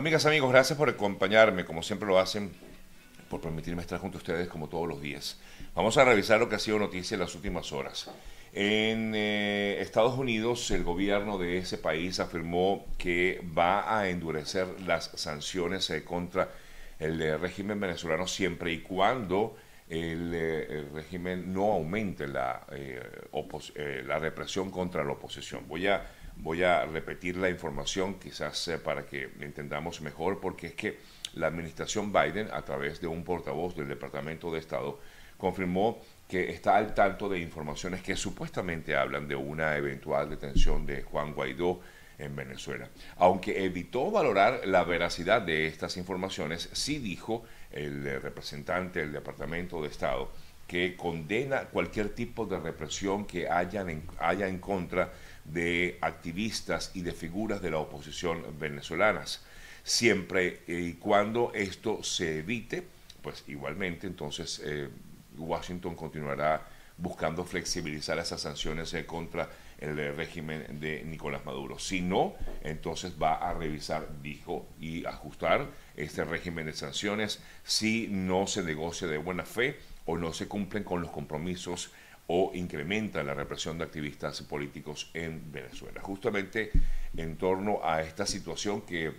Amigas, amigos, gracias por acompañarme, como siempre lo hacen, por permitirme estar junto a ustedes como todos los días. Vamos a revisar lo que ha sido noticia en las últimas horas. En eh, Estados Unidos, el gobierno de ese país afirmó que va a endurecer las sanciones eh, contra el eh, régimen venezolano siempre y cuando el, régimen no aumente la, la represión contra la oposición. Voy a, voy a repetir la información quizás para que entendamos mejor, porque es que la administración Biden, a través de un portavoz del Departamento de Estado, confirmó que está al tanto de informaciones que supuestamente hablan de una eventual detención de Juan Guaidó en Venezuela. Aunque evitó valorar la veracidad de estas informaciones, sí dijo el representante del Departamento de Estado que condena cualquier tipo de represión que haya en contra de activistas y de figuras de la oposición venezolanas, siempre y cuando esto se evite, pues igualmente entonces eh, Washington continuará buscando flexibilizar esas sanciones contra el régimen de Nicolás Maduro. Si no, entonces va a revisar, dijo, y ajustar este régimen de sanciones si no se negocia de buena fe o no se cumplen con los compromisos o incrementa la represión de activistas políticos en Venezuela. Justamente en torno a esta situación que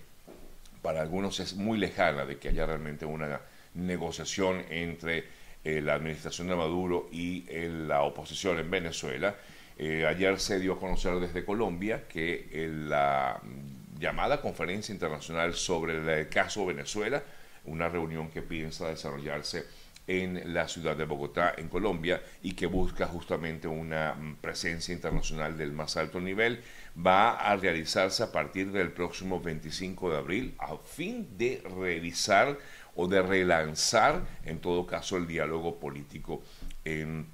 para algunos es muy lejana de que haya realmente una negociación entre eh, la administración de Maduro y eh, la oposición en Venezuela. Eh, ayer se dio a conocer desde Colombia que la llamada conferencia internacional sobre el caso Venezuela, una reunión que piensa desarrollarse en la ciudad de Bogotá, en Colombia, y que busca justamente una mm, presencia internacional del más alto nivel, va a realizarse a partir del próximo 25 de abril a fin de revisar o de relanzar, en todo caso, el diálogo político en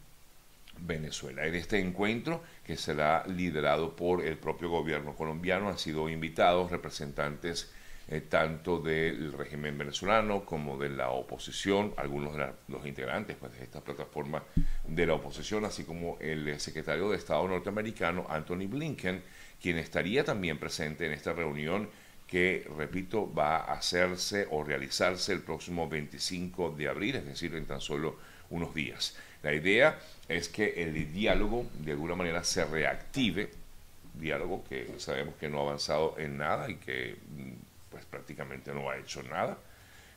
Venezuela. En este encuentro, que será liderado por el propio gobierno colombiano, han sido invitados representantes eh, tanto del régimen venezolano como de la oposición, algunos de los integrantes pues, de esta plataforma de la oposición, así como el secretario de Estado norteamericano, Anthony Blinken, quien estaría también presente en esta reunión que, repito, va a hacerse o realizarse el próximo 25 de abril, es decir, en tan solo unos días. La idea es que el diálogo de alguna manera se reactive, diálogo que sabemos que no ha avanzado en nada y que mm, pues prácticamente no ha hecho nada,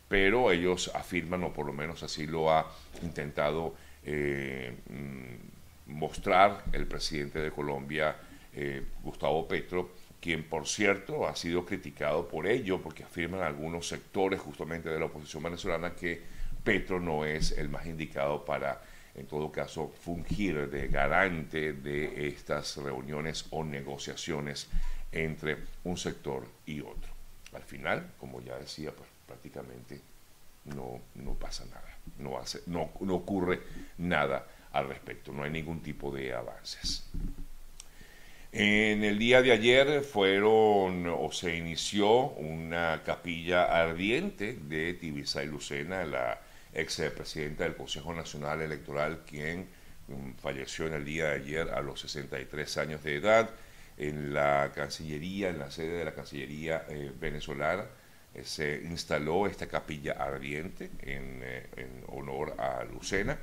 pero ellos afirman, o por lo menos así lo ha intentado eh, mm, mostrar el presidente de Colombia, eh, Gustavo Petro, quien por cierto ha sido criticado por ello, porque afirman algunos sectores justamente de la oposición venezolana que Petro no es el más indicado para, en todo caso, fungir de garante de estas reuniones o negociaciones entre un sector y otro. Al final, como ya decía, pues prácticamente no, no pasa nada, no, hace, no, no ocurre nada al respecto, no hay ningún tipo de avances. En el día de ayer fueron o se inició una capilla ardiente de Tibisay Lucena, la ex presidenta del Consejo Nacional Electoral, quien mm, falleció en el día de ayer a los 63 años de edad en la Cancillería, en la sede de la Cancillería eh, venezolana. Eh, se instaló esta capilla ardiente en, eh, en honor a Lucena.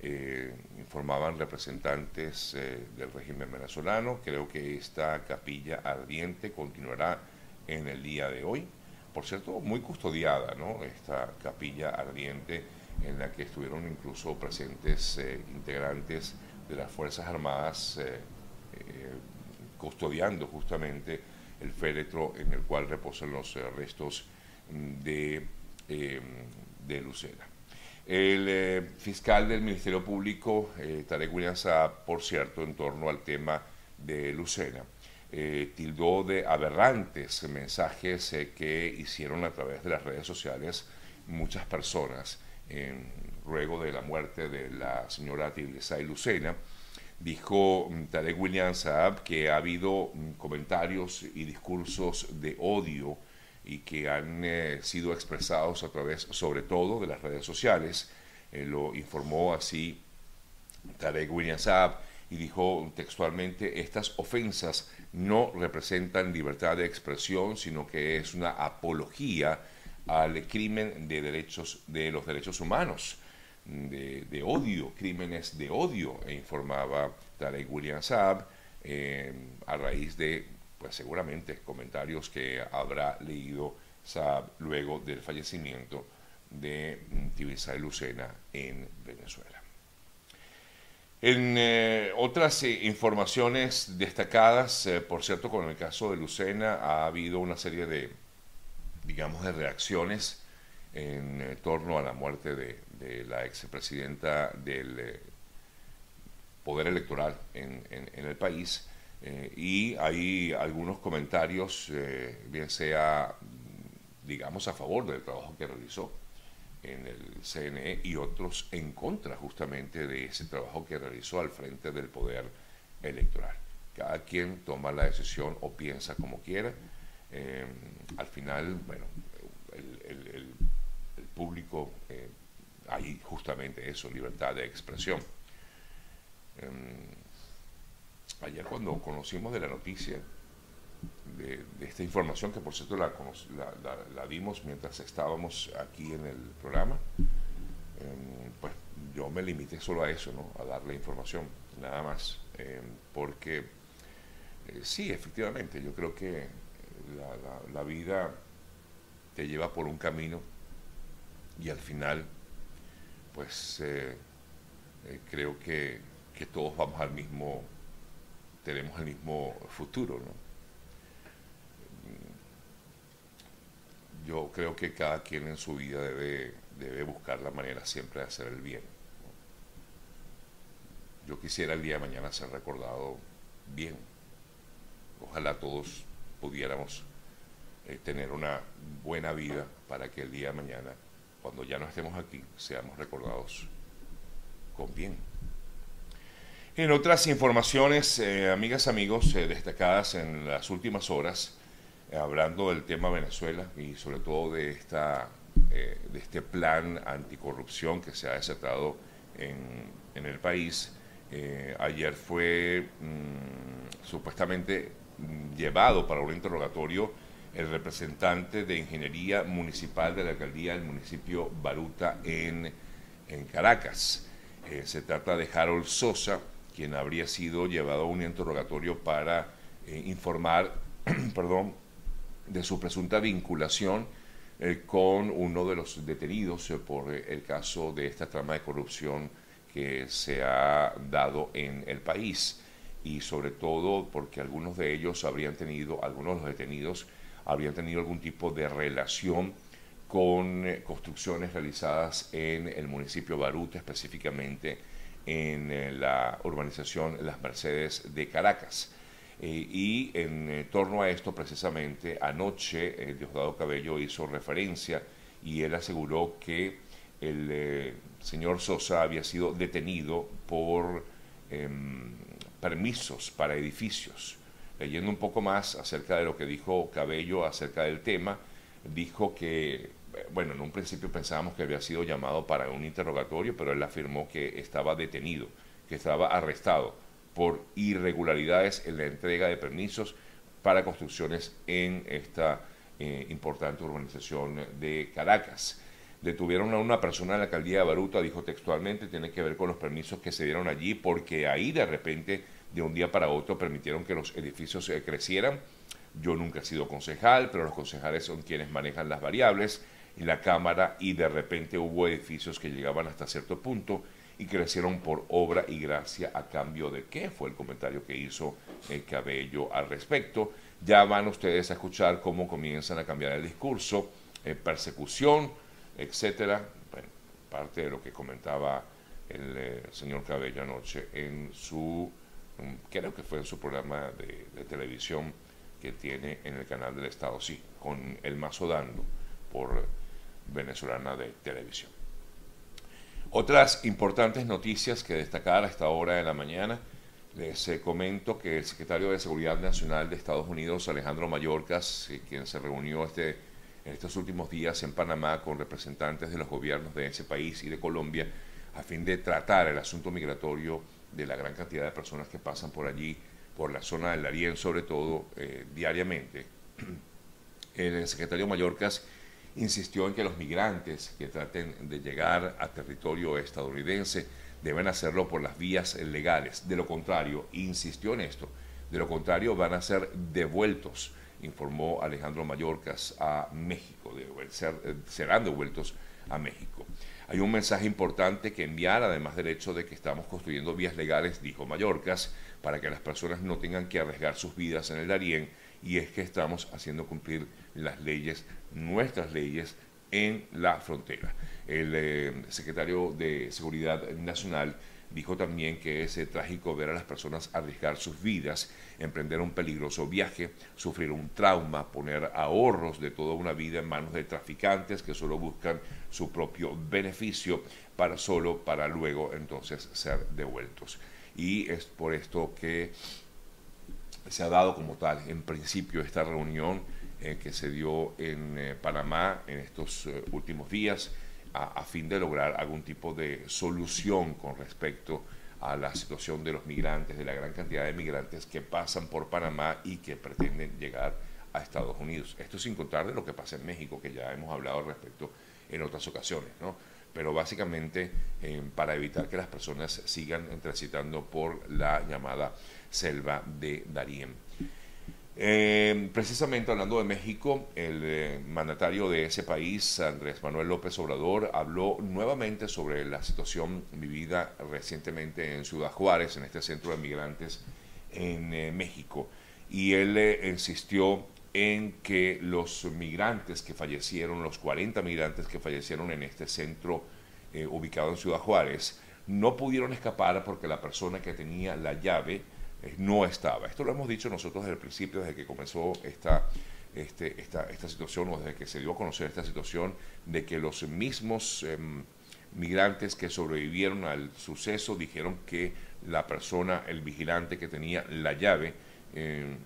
Eh, informaban representantes del régimen venezolano. Creo que esta capilla ardiente continuará en el día de hoy. Por cierto, muy custodiada, ¿no? Esta capilla ardiente en la que estuvieron incluso presentes integrantes de las Fuerzas Armadas custodiando justamente el féretro en el cual reposan los restos de, de Lucena. El eh, fiscal del Ministerio Público, eh, Tarek Williams, por cierto, en torno al tema de Lucena, eh, tildó de aberrantes mensajes eh, que hicieron a través de las redes sociales muchas personas luego de la muerte de la señora y Lucena. Dijo mm, Tarek Williams Saab que ha habido mm, comentarios y discursos de odio y que han eh, sido expresados a través, sobre todo, de las redes sociales. Eh, lo informó así Tarek William Saab y dijo textualmente, estas ofensas no representan libertad de expresión, sino que es una apología al crimen de derechos de los derechos humanos, de, odio, crímenes de odio, e informaba Tarek William Saab eh, a raíz de, pues seguramente, comentarios que habrá leído Saab luego del fallecimiento de Tibisay Lucena en Venezuela. En eh, otras eh, informaciones destacadas, por cierto, con el caso de Lucena ha habido una serie de digamos, de reacciones en eh, torno a la muerte de, la expresidenta del eh, poder electoral en, el país. Eh, y hay algunos comentarios, bien sea, digamos, a favor del trabajo que realizó en el CNE y otros en contra justamente de ese trabajo que realizó al frente del poder electoral. Cada quien toma la decisión o piensa como quiera eh, al final, bueno, el, público, hay justamente eso, libertad de expresión. Em, ayer cuando conocimos de la noticia, de, esta información, que por cierto la, la, mientras estábamos aquí en el programa, em, pues yo me limité solo a eso, ¿no? a darle información, nada más, em, porque eh, sí, efectivamente, yo creo que la, vida te lleva por un camino y al final, pues eh, eh, creo que, todos vamos al mismo, tenemos el mismo futuro, Yo creo que cada quien en su vida debe, debe buscar la manera siempre de hacer el bien. Yo quisiera el día de mañana ser recordado bien. Ojalá todos pudiéramos eh, tener una buena vida para que el día de mañana, cuando ya no estemos aquí, seamos recordados con bien. En otras informaciones, eh, amigas, amigos, eh, destacadas en las últimas horas, hablando del tema Venezuela y sobre todo de, esta, de este plan anticorrupción que se ha desatado en, en el país, ayer fue mm, supuestamente llevado para un interrogatorio el representante de Ingeniería Municipal de la Alcaldía del municipio Baruta en, en Caracas. Eh, se trata de Harold Sosa, quien habría sido llevado a un interrogatorio para eh, informar perdón, de su presunta vinculación eh, con uno de los detenidos por el caso de esta trama de corrupción que se ha dado en el país y sobre todo porque algunos de ellos habrían tenido, algunos de los detenidos habrían tenido algún tipo de relación con eh, construcciones realizadas en el municipio Baruta, específicamente en eh, la urbanización Las Mercedes de Caracas. Eh, y en torno a esto, precisamente, anoche Diosdado Cabello hizo referencia y él aseguró que el señor Sosa había sido detenido por em, permisos para edificios. Leyendo un poco más acerca de lo que dijo Cabello acerca del tema, dijo que, bueno, en un principio pensábamos que había sido llamado para un interrogatorio, pero él afirmó que estaba detenido, que estaba arrestado por irregularidades en la entrega de permisos para construcciones en esta eh, importante urbanización de Caracas. Detuvieron a una persona en la alcaldía de Baruta, dijo textualmente, tiene que ver con los permisos que se dieron allí, porque ahí de repente, de un día para otro, permitieron que los edificios eh, crecieran. Yo nunca he sido concejal, pero los concejales son quienes manejan las variables en la Cámara y de repente hubo edificios que llegaban hasta cierto punto y crecieron por obra y gracia a cambio de qué fue el comentario que hizo el cabello al respecto. Ya van ustedes a escuchar cómo comienzan a cambiar el discurso, eh, persecución, etcétera. Bueno, parte de lo que comentaba el eh, señor Cabello anoche en su, creo que fue en su programa de, televisión que tiene en el canal del Estado, sí, con el mazo dando por venezolana de televisión. Otras importantes noticias que destacar a esta hora de la mañana. Les eh, comento que el secretario de Seguridad Nacional de Estados Unidos, Alejandro Mayorkas, eh, quien se reunió este en estos últimos días en Panamá con representantes de los gobiernos de ese país y de Colombia a fin de tratar el asunto migratorio de la gran cantidad de personas que pasan por allí, por la zona del Darién sobre todo, eh, diariamente. El secretario Mallorcas insistió en que los migrantes que traten de llegar a territorio estadounidense deben hacerlo por las vías legales. De lo contrario, insistió en esto, de lo contrario van a ser devueltos, informó Alejandro Mallorcas a México, ser, eh, serán devueltos a México. Hay un mensaje importante que enviar, además del hecho de que estamos construyendo vías legales, dijo Mallorcas, para que las personas no tengan que arriesgar sus vidas en el Darién, y es que estamos haciendo cumplir las leyes, nuestras leyes, en la frontera. El eh, secretario de Seguridad Nacional dijo también que es eh, trágico ver a las personas arriesgar sus vidas, emprender un peligroso viaje, sufrir un trauma, poner ahorros de toda una vida en manos de traficantes que solo buscan su propio beneficio para solo para luego entonces ser devueltos. Y es por esto que se ha dado como tal, en principio, esta reunión eh, que se dio en eh, Panamá en estos últimos días a, fin de lograr algún tipo de solución con respecto a la situación de los migrantes, de la gran cantidad de migrantes que pasan por Panamá y que pretenden llegar a Estados Unidos. Esto sin contar de lo que pasa en México, que ya hemos hablado al respecto en otras ocasiones, ¿no? Pero básicamente para evitar que las personas sigan transitando por la llamada selva de Darién. Eh, precisamente hablando de México, el eh, mandatario de ese país, Andrés Manuel López Obrador, habló nuevamente sobre la situación vivida recientemente en Ciudad Juárez, en este centro de migrantes en eh, México. Y él insistió en que los migrantes que fallecieron, los 40 migrantes que fallecieron en este centro ubicado en Ciudad Juárez, no pudieron escapar porque la persona que tenía la llave no estaba. Esto lo hemos dicho nosotros desde el principio, desde que comenzó esta, este, esta, esta situación o desde que se dio a conocer esta situación, de que los mismos em, migrantes que sobrevivieron al suceso dijeron que la persona, el vigilante que tenía la llave, em,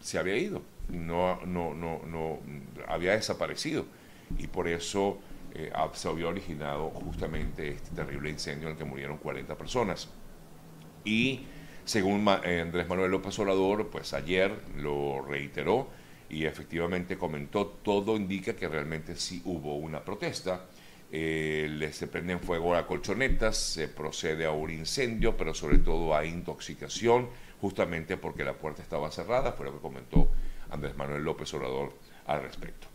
se había ido, no, no, no, no había desaparecido y por eso eh, se había originado justamente este terrible incendio en el que murieron 40 personas. Y según eh, Andrés Manuel López Obrador, pues ayer lo reiteró y efectivamente comentó, todo indica que realmente sí hubo una protesta. Eh, se prenden fuego a colchonetas, se procede a un incendio, pero sobre todo a intoxicación, justamente porque la puerta estaba cerrada, fue lo que comentó Andrés Manuel López Obrador al respecto.